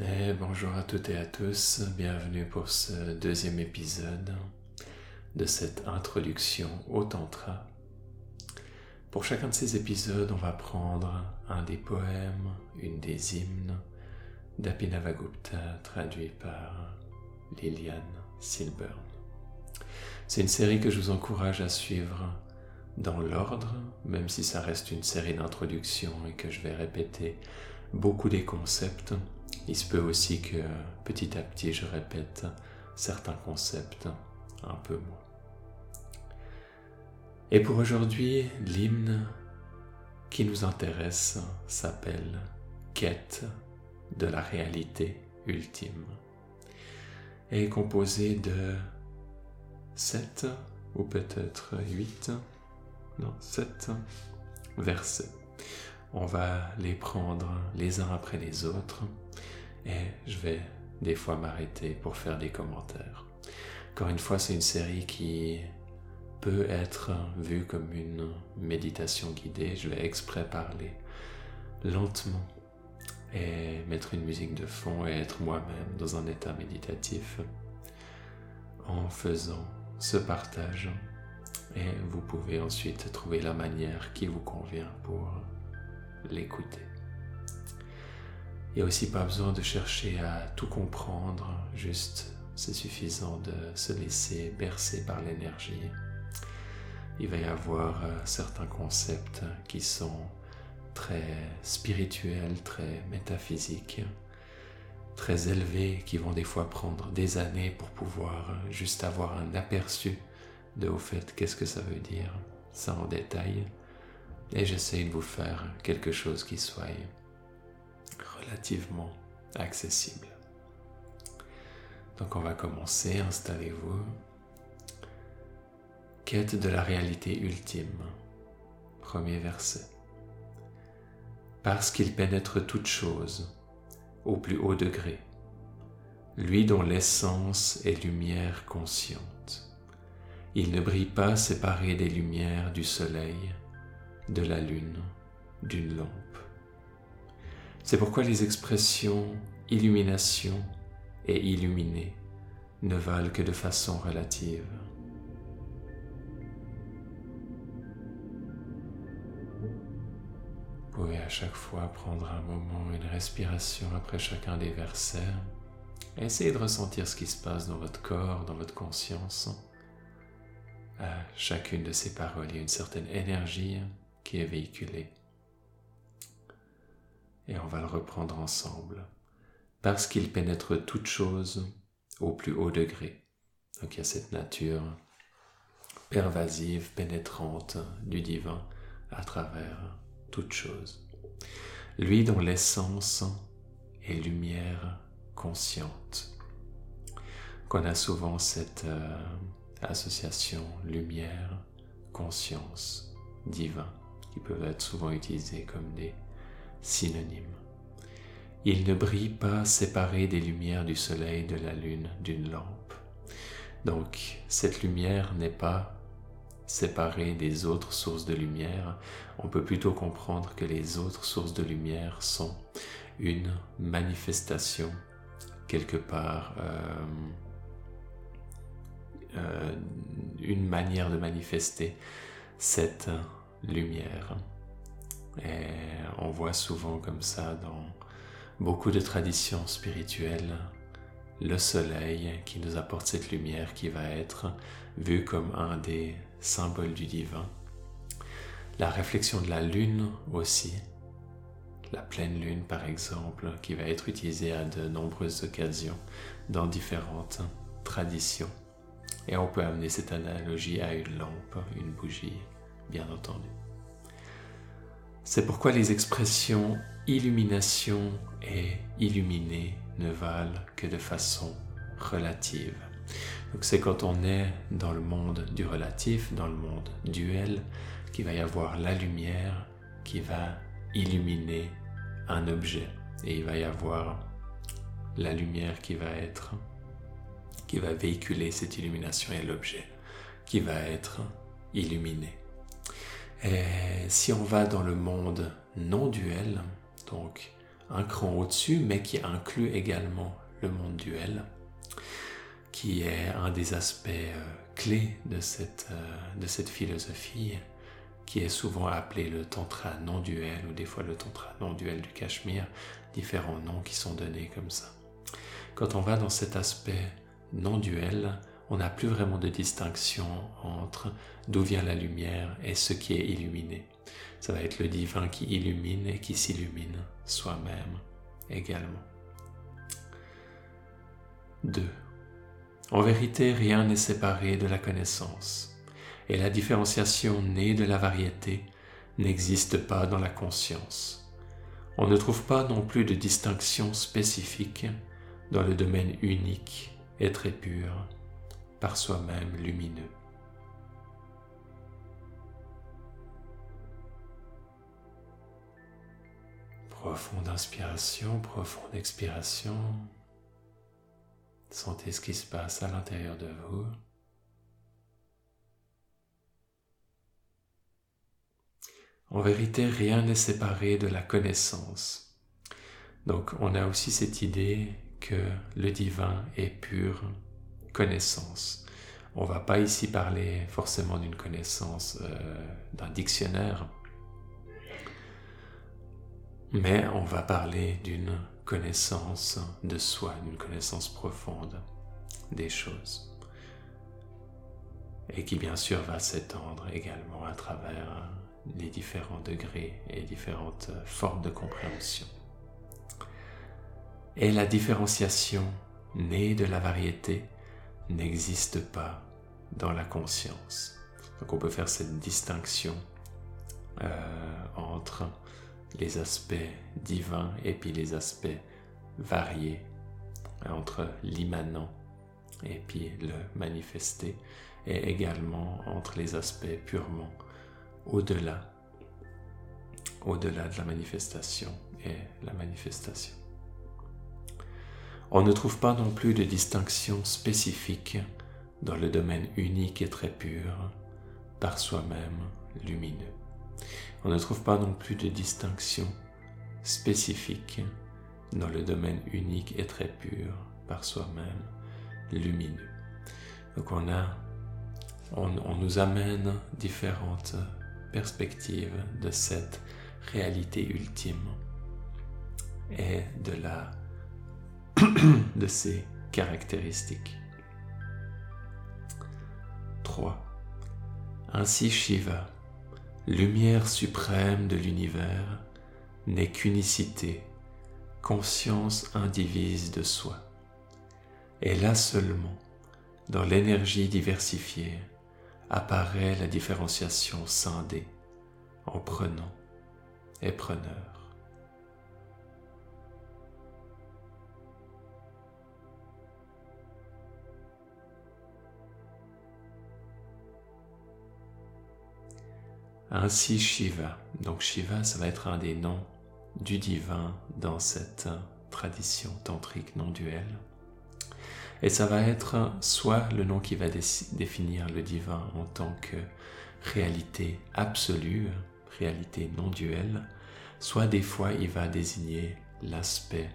Et bonjour à toutes et à tous, bienvenue pour ce deuxième épisode de cette introduction au Tantra. Pour chacun de ces épisodes, on va prendre un des poèmes, une des hymnes d'Apinavagupta traduit par Liliane Silburn. C'est une série que je vous encourage à suivre dans l'ordre, même si ça reste une série d'introduction et que je vais répéter beaucoup des concepts il se peut aussi que petit à petit je répète certains concepts un peu moins. Et pour aujourd'hui, l'hymne qui nous intéresse s'appelle Quête de la réalité ultime et est composé de sept ou peut-être huit, non, sept versets. On va les prendre les uns après les autres et je vais des fois m'arrêter pour faire des commentaires. Encore une fois, c'est une série qui peut être vue comme une méditation guidée. Je vais exprès parler lentement et mettre une musique de fond et être moi-même dans un état méditatif en faisant ce partage. Et vous pouvez ensuite trouver la manière qui vous convient pour l'écouter. Il n'y a aussi pas besoin de chercher à tout comprendre, juste c'est suffisant de se laisser bercer par l'énergie. Il va y avoir euh, certains concepts qui sont très spirituels, très métaphysiques, très élevés, qui vont des fois prendre des années pour pouvoir euh, juste avoir un aperçu de au fait qu'est-ce que ça veut dire, ça en détail. Et j'essaie de vous faire quelque chose qui soit accessible. Donc on va commencer, installez-vous. Quête de la réalité ultime. Premier verset. Parce qu'il pénètre toute chose au plus haut degré, lui dont l'essence est lumière consciente. Il ne brille pas séparé des lumières du soleil, de la lune, d'une lampe. C'est pourquoi les expressions illumination et illuminé ne valent que de façon relative. Vous pouvez à chaque fois prendre un moment, une respiration après chacun des versets. Essayez de ressentir ce qui se passe dans votre corps, dans votre conscience. À chacune de ces paroles, il y a une certaine énergie qui est véhiculée et on va le reprendre ensemble. Parce qu'il pénètre toute chose au plus haut degré. Donc il y a cette nature pervasive, pénétrante du divin à travers toute chose. Lui dont l'essence est lumière consciente. Qu'on a souvent cette euh, association lumière, conscience, divin, qui peuvent être souvent utilisés comme des synonyme. Il ne brille pas séparé des lumières du soleil, de la lune, d'une lampe. Donc cette lumière n'est pas séparée des autres sources de lumière. On peut plutôt comprendre que les autres sources de lumière sont une manifestation quelque part, euh, euh, une manière de manifester cette lumière. Et on voit souvent comme ça dans beaucoup de traditions spirituelles le soleil qui nous apporte cette lumière qui va être vu comme un des symboles du divin. La réflexion de la lune aussi, la pleine lune par exemple, qui va être utilisée à de nombreuses occasions dans différentes traditions. Et on peut amener cette analogie à une lampe, une bougie, bien entendu. C'est pourquoi les expressions illumination et illuminé ne valent que de façon relative. Donc c'est quand on est dans le monde du relatif, dans le monde duel, qu'il va y avoir la lumière qui va illuminer un objet. Et il va y avoir la lumière qui va être, qui va véhiculer cette illumination et l'objet qui va être illuminé. Et si on va dans le monde non duel, donc un cran au-dessus, mais qui inclut également le monde duel, qui est un des aspects euh, clés de cette, euh, de cette philosophie, qui est souvent appelé le tantra non-duel ou des fois le tantra non-duel du Cachemire, différents noms qui sont donnés comme ça. Quand on va dans cet aspect non-duel, on n'a plus vraiment de distinction entre d'où vient la lumière et ce qui est illuminé. Ça va être le divin qui illumine et qui s'illumine soi-même également. 2. En vérité, rien n'est séparé de la connaissance, et la différenciation née de la variété n'existe pas dans la conscience. On ne trouve pas non plus de distinction spécifique dans le domaine unique et très pur, par soi-même lumineux. Profonde inspiration, profonde expiration. Sentez ce qui se passe à l'intérieur de vous. En vérité, rien n'est séparé de la connaissance. Donc on a aussi cette idée que le divin est pure connaissance. On ne va pas ici parler forcément d'une connaissance euh, d'un dictionnaire, mais on va parler d'une connaissance de soi, d'une connaissance profonde des choses. Et qui bien sûr va s'étendre également à travers les différents degrés et différentes formes de compréhension. Et la différenciation née de la variété n'existe pas dans la conscience. Donc on peut faire cette distinction euh, entre les aspects divins et puis les aspects variés entre l'immanent et puis le manifesté et également entre les aspects purement au-delà au-delà de la manifestation et la manifestation. On ne trouve pas non plus de distinction spécifique dans le domaine unique et très pur, par soi-même lumineux. On ne trouve pas non plus de distinction spécifique dans le domaine unique et très pur, par soi-même lumineux. Donc on a, on, on nous amène différentes perspectives de cette réalité ultime et de la de ses caractéristiques. 3. Ainsi Shiva, lumière suprême de l'univers, n'est qu'unicité, conscience indivise de soi. Et là seulement, dans l'énergie diversifiée, apparaît la différenciation scindée en prenant et preneur. Ainsi Shiva. Donc Shiva, ça va être un des noms du divin dans cette tradition tantrique non duelle. Et ça va être soit le nom qui va définir le divin en tant que réalité absolue, réalité non duelle, soit des fois il va désigner l'aspect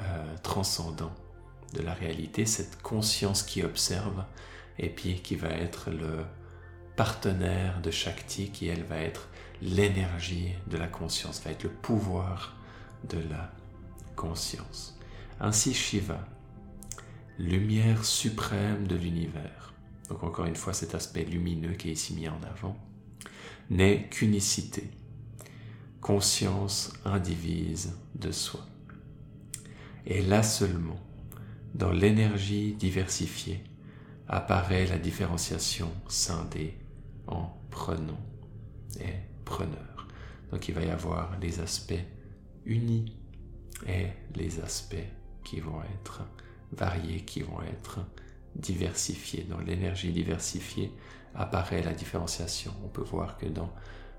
euh, transcendant de la réalité, cette conscience qui observe et puis qui va être le, partenaire de Shakti qui, elle, va être l'énergie de la conscience, va être le pouvoir de la conscience. Ainsi Shiva, lumière suprême de l'univers, donc encore une fois cet aspect lumineux qui est ici mis en avant, n'est qu'unicité, conscience indivise de soi. Et là seulement, dans l'énergie diversifiée, apparaît la différenciation scindée en prenant et preneur. Donc il va y avoir les aspects unis et les aspects qui vont être variés, qui vont être diversifiés. Dans l'énergie diversifiée apparaît la différenciation. On peut voir que dans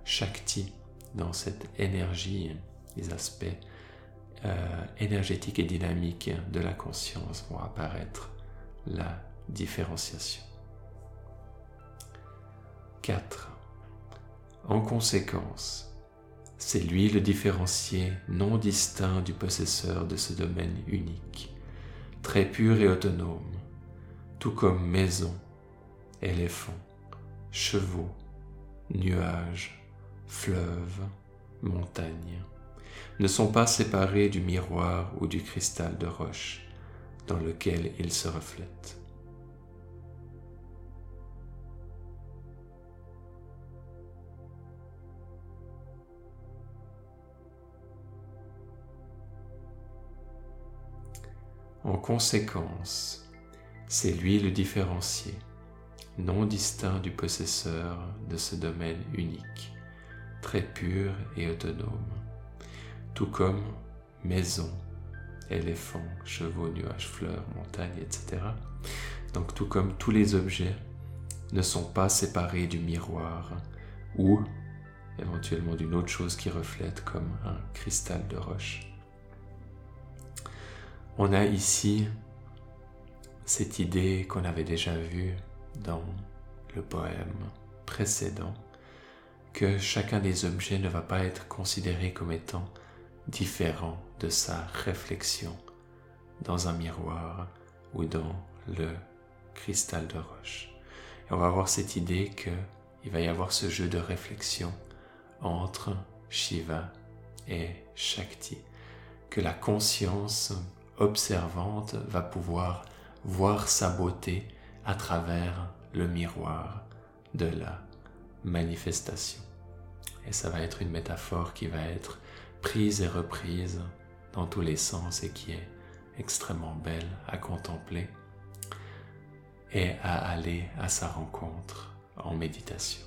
Shakti, dans cette énergie, les aspects euh, énergétiques et dynamiques de la conscience vont apparaître la différenciation. 4. En conséquence, C'est lui le différencié non distinct du possesseur de ce domaine unique, très pur et autonome, tout comme maison, éléphant, chevaux, nuages, fleuves, montagnes, ne sont pas séparés du miroir ou du cristal de roche dans lequel ils se reflètent. En conséquence, c'est lui le différencié, non distinct du possesseur de ce domaine unique, très pur et autonome, tout comme maison, éléphant, chevaux, nuages, fleurs, montagnes, etc. Donc tout comme tous les objets ne sont pas séparés du miroir ou éventuellement d'une autre chose qui reflète comme un cristal de roche. On a ici cette idée qu'on avait déjà vue dans le poème précédent, que chacun des objets ne va pas être considéré comme étant différent de sa réflexion dans un miroir ou dans le cristal de roche. Et on va avoir cette idée qu'il va y avoir ce jeu de réflexion entre Shiva et Shakti, que la conscience observante va pouvoir voir sa beauté à travers le miroir de la manifestation. Et ça va être une métaphore qui va être prise et reprise dans tous les sens et qui est extrêmement belle à contempler et à aller à sa rencontre en méditation.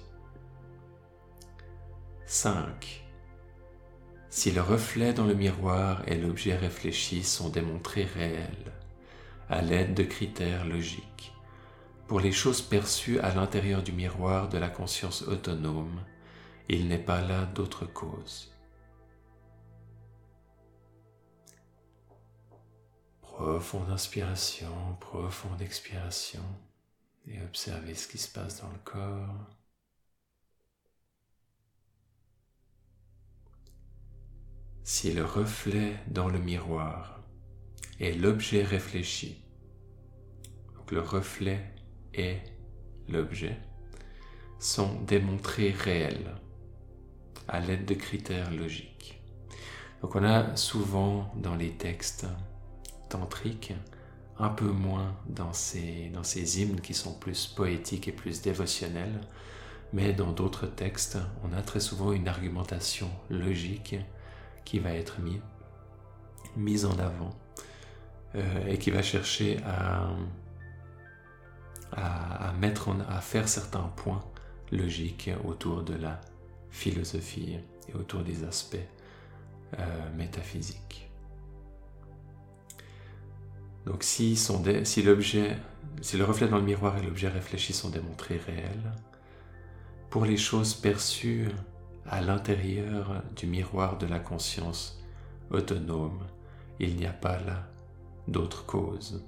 5. Si le reflet dans le miroir et l'objet réfléchi sont démontrés réels, à l'aide de critères logiques, pour les choses perçues à l'intérieur du miroir de la conscience autonome, il n'est pas là d'autre cause. Profonde inspiration, profonde expiration, et observez ce qui se passe dans le corps. Si le reflet dans le miroir est l'objet réfléchi, donc le reflet et l'objet, sont démontrés réels à l'aide de critères logiques. Donc on a souvent dans les textes tantriques, un peu moins dans ces, dans ces hymnes qui sont plus poétiques et plus dévotionnels, mais dans d'autres textes, on a très souvent une argumentation logique qui va être mis, mis en avant euh, et qui va chercher à, mettre à faire certains points logiques autour de la philosophie et autour des aspects euh, métaphysiques. Donc si, si l'objet, si le reflet dans le miroir et l'objet réfléchi sont démontrés réels, pour les choses perçues à l'intérieur du miroir de la conscience autonome, il n'y a pas là d'autre cause.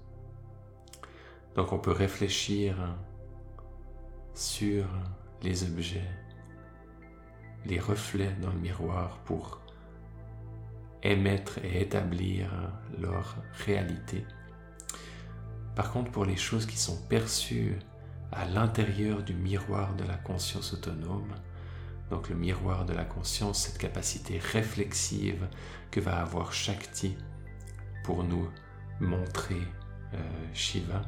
Donc on peut réfléchir sur les objets, les reflets dans le miroir pour émettre et établir leur réalité. Par contre, pour les choses qui sont perçues à l'intérieur du miroir de la conscience autonome, donc le miroir de la conscience, cette capacité réflexive que va avoir Shakti pour nous montrer euh, Shiva,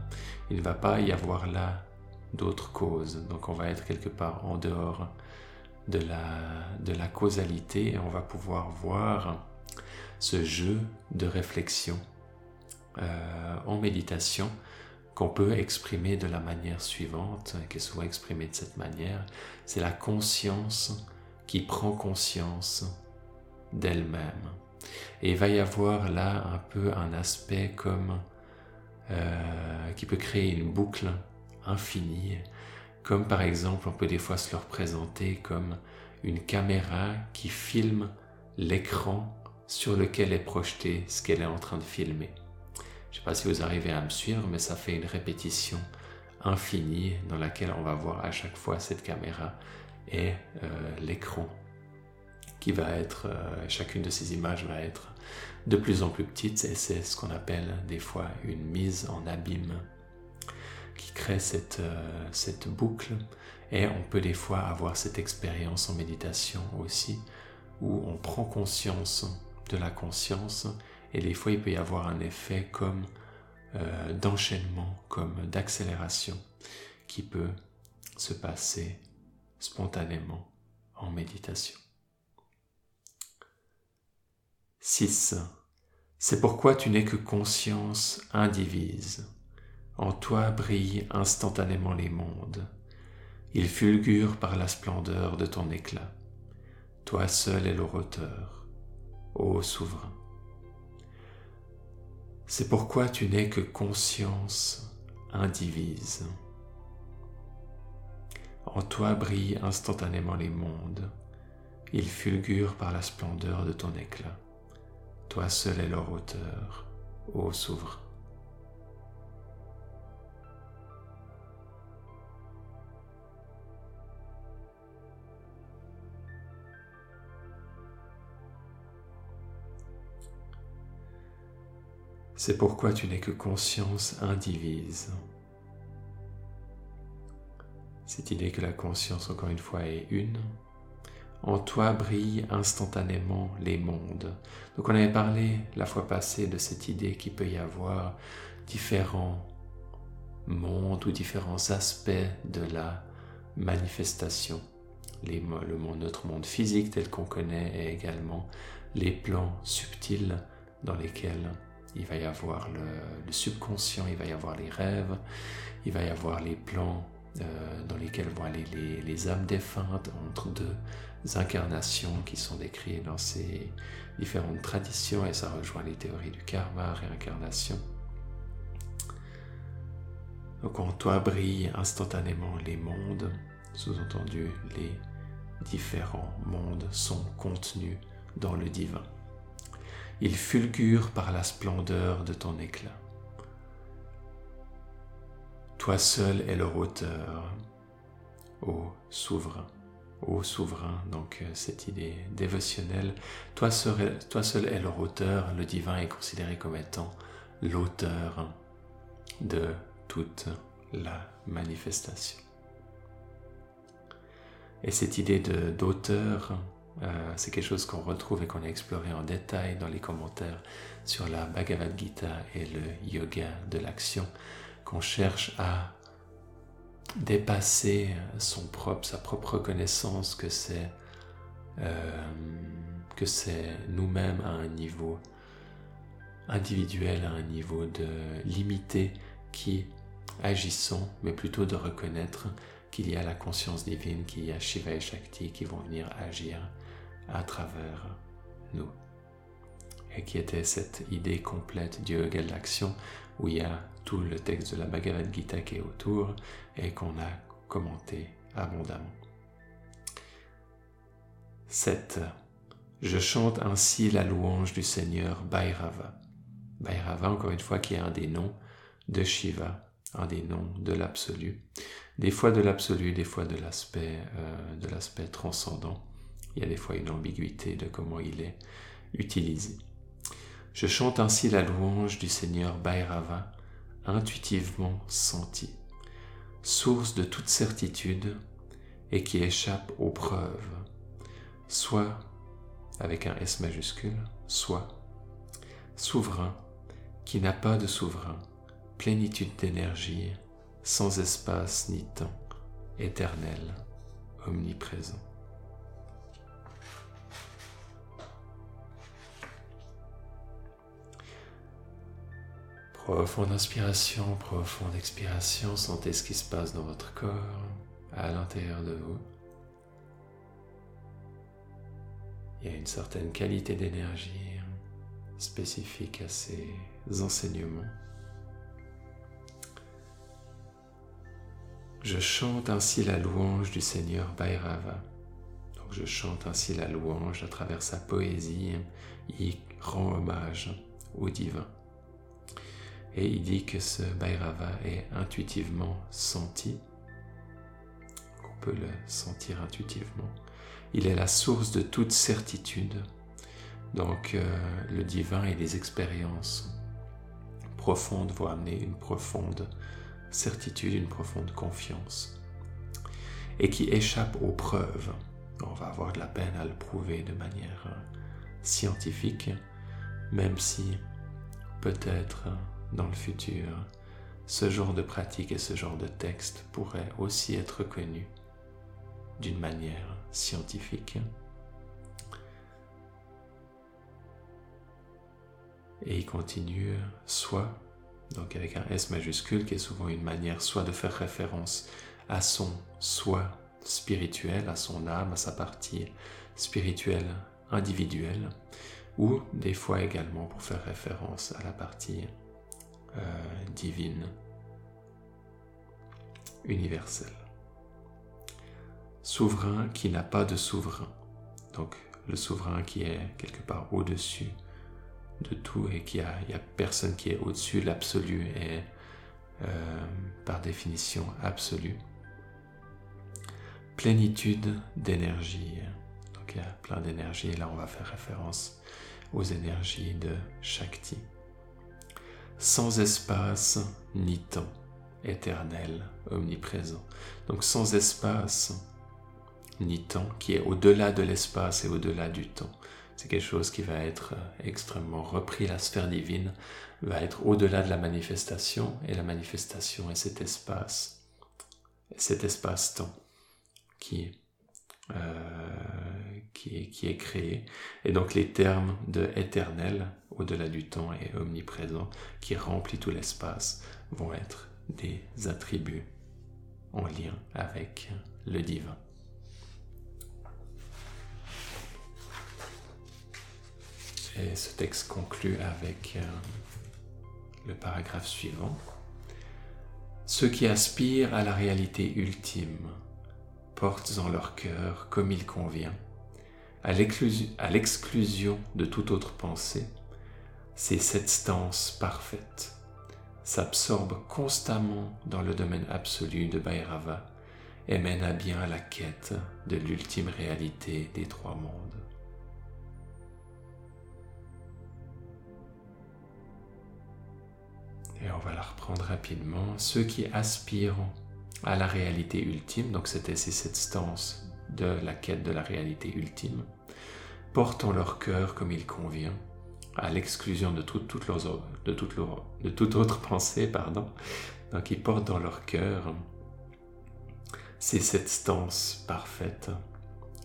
il ne va pas y avoir là d'autres causes. Donc on va être quelque part en dehors de la, causalité et on va pouvoir voir ce jeu de réflexion euh, en méditation qu'on peut exprimer de la manière suivante, qui est souvent exprimée de cette manière, c'est la conscience qui prend conscience d'elle-même. Et il va y avoir là un peu un aspect comme euh, qui peut créer une boucle infinie, comme par exemple on peut des fois se le représenter comme une caméra qui filme l'écran sur lequel est projeté ce qu'elle est en train de filmer. Je ne sais pas si vous arrivez à me suivre, mais ça fait une répétition infinie dans laquelle on va voir à chaque fois cette caméra et euh, l'écran qui va être, euh, chacune de ces images va être de plus en plus petite et c'est ce qu'on appelle des fois une mise en abîme qui crée cette, euh, cette boucle et on peut des fois avoir cette expérience en méditation aussi où on prend conscience de la conscience et des fois il peut y avoir un effet comme euh, d'enchaînement, comme d'accélération qui peut se passer spontanément en méditation. 6. C'est pourquoi tu n'es que conscience indivise. En toi brillent instantanément les mondes. Ils fulgurent par la splendeur de ton éclat. Toi seul es leur auteur, ô souverain. C'est pourquoi tu n'es que conscience indivise. En toi brillent instantanément les mondes. Ils fulgurent par la splendeur de ton éclat. Toi seul es leur auteur, ô souverain. C'est pourquoi tu n'es que conscience indivise. Cette idée que la conscience, encore une fois, est une. En toi brillent instantanément les mondes. Donc on avait parlé la fois passée de cette idée qu'il peut y avoir différents mondes ou différents aspects de la manifestation. Les, le notre monde physique tel qu'on connaît et également les plans subtils dans lesquels il va y avoir le, subconscient, il va y avoir les rêves, il va y avoir les plans euh, dans lesquels vont aller les, âmes défuntes entre deux incarnations qui sont décrites dans ces différentes traditions et ça rejoint les théories du karma, réincarnation. Donc en toi brillent instantanément les mondes, sous-entendu les différents mondes sont contenus dans le divin. Ils fulgurent par la splendeur de ton éclat. Toi seul est leur auteur, ô souverain, ô souverain, donc euh, cette idée dévotionnelle, toi seul, toi est leur auteur, le divin est considéré comme étant l'auteur de toute la manifestation. Et cette idée d'auteur, euh, c'est quelque chose qu'on retrouve et qu'on a exploré en détail dans les commentaires sur la Bhagavad Gita et le yoga de l'action, qu'on cherche à dépasser son propre, sa propre connaissance que c'est euh, que c'est nous-mêmes à un niveau individuel, à un niveau de limité qui agissons, mais plutôt de reconnaître qu'il y a la conscience divine, qu'il y a Shiva et Shakti qui vont venir agir à travers nous. Et qui était cette idée complète yoga de l'action où il y a tout le texte de la Bhagavad Gita qui est autour et qu'on a commenté abondamment. 7. Je chante ainsi la louange du Seigneur Bhairava. Bhairava, encore une fois, qui est un des noms de Shiva, un des noms de l'absolu. Des fois de l'absolu, des fois de l'aspect euh, de l'aspect transcendant. Il y a des fois une ambiguïté de comment il est utilisé. Je chante ainsi la louange du Seigneur Bhairava, intuitivement senti, source de toute certitude et qui échappe aux preuves, soit avec un S majuscule, soit souverain qui n'a pas de souverain, plénitude d'énergie, sans espace ni temps, éternel, omniprésent. Profonde inspiration, profonde expiration, sentez ce qui se passe dans votre corps, à l'intérieur de vous. Il y a une certaine qualité d'énergie spécifique à ces enseignements. Je chante ainsi la louange du Seigneur Bhairava. Donc je chante ainsi la louange à travers sa poésie. Il rend hommage au divin. Et il dit que ce Bhairava est intuitivement senti, qu'on peut le sentir intuitivement, Il est la source de toute certitude. Donc euh, le divin et les expériences profondes vont amener une profonde certitude, une profonde confiance. Et qui échappe aux preuves. On va avoir de la peine à le prouver de manière euh, scientifique, même si peut-être dans le futur, ce genre de pratique et ce genre de texte pourraient aussi être connus d'une manière scientifique. Et il continue soit, donc avec un S majuscule qui est souvent une manière soit de faire référence à son soi spirituel, à son âme, à sa partie spirituelle individuelle, ou des fois également pour faire référence à la partie euh, divine, universelle. Souverain qui n'a pas de souverain. Donc le souverain qui est quelque part au-dessus de tout et qui a, il n'y a personne qui est au-dessus, l'absolu est euh, par définition absolu. Plénitude d'énergie. Donc il y a plein d'énergie. Là, on va faire référence aux énergies de Shakti. Sans espace ni temps, éternel, omniprésent. Donc sans espace ni temps, qui est au-delà de l'espace et au-delà du temps. C'est quelque chose qui va être extrêmement repris. La sphère divine va être au-delà de la manifestation, et la manifestation est cet espace, cet espace-temps qui euh, qui, est, qui est créé. Et donc les termes de éternel, au-delà du temps et omniprésent, qui remplit tout l'espace, vont être des attributs en lien avec le divin. Et ce texte conclut avec euh, le paragraphe suivant. Ceux qui aspirent à la réalité ultime portent en leur cœur comme il convient, à l'exclusion de toute autre pensée, c'est cette stance parfaite, s'absorbe constamment dans le domaine absolu de Bhairava et mène à bien la quête de l'ultime réalité des trois mondes. Et on va la reprendre rapidement. Ceux qui aspirent à la réalité ultime, donc c'était cette stance de la quête de la réalité ultime, portant leur cœur comme il convient, à l'exclusion de, toute, de, toute de toute autre pensée, pardon. Donc ils portent dans leur cœur, c'est cette stance parfaite,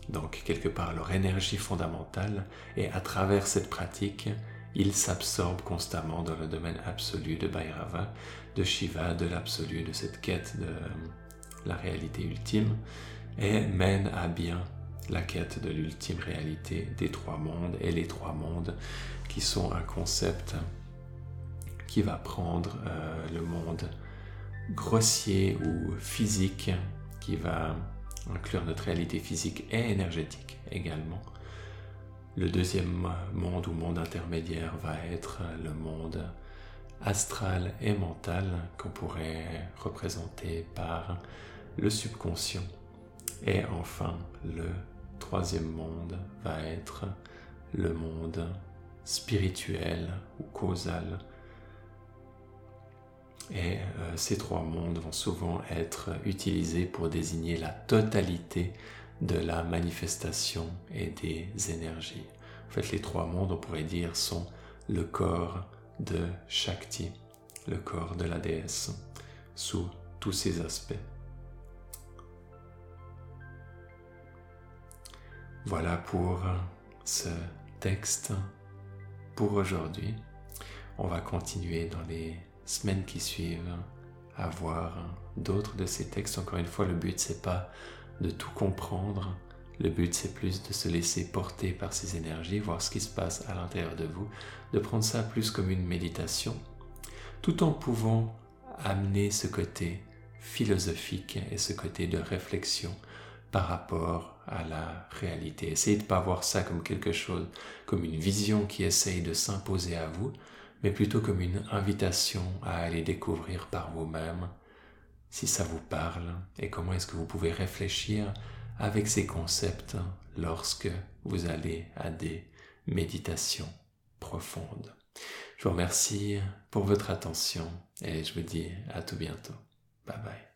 donc quelque part leur énergie fondamentale, et à travers cette pratique, ils s'absorbent constamment dans le domaine absolu de Bhairava, de Shiva, de l'absolu, de cette quête de la réalité ultime, et mène à bien la quête de l'ultime réalité des trois mondes, et les trois mondes qui sont un concept qui va prendre euh, le monde grossier ou physique, qui va inclure notre réalité physique et énergétique également. Le deuxième monde ou monde intermédiaire va être le monde astral et mental qu'on pourrait représenter par le subconscient. Et enfin, le troisième monde va être le monde spirituel ou causal. Et euh, ces trois mondes vont souvent être utilisés pour désigner la totalité de la manifestation et des énergies. En fait, les trois mondes, on pourrait dire, sont le corps de Shakti, le corps de la déesse, sous tous ses aspects. Voilà pour ce texte pour aujourd'hui. On va continuer dans les semaines qui suivent à voir d'autres de ces textes. Encore une fois, le but c'est pas de tout comprendre. Le but, c'est plus de se laisser porter par ces énergies, voir ce qui se passe à l'intérieur de vous, de prendre ça plus comme une méditation, tout en pouvant amener ce côté philosophique et ce côté de réflexion par rapport à la réalité. Essayez de ne pas voir ça comme quelque chose, comme une vision qui essaye de s'imposer à vous, mais plutôt comme une invitation à aller découvrir par vous-même si ça vous parle et comment est-ce que vous pouvez réfléchir avec ces concepts lorsque vous allez à des méditations profondes. Je vous remercie pour votre attention et je vous dis à tout bientôt. Bye bye.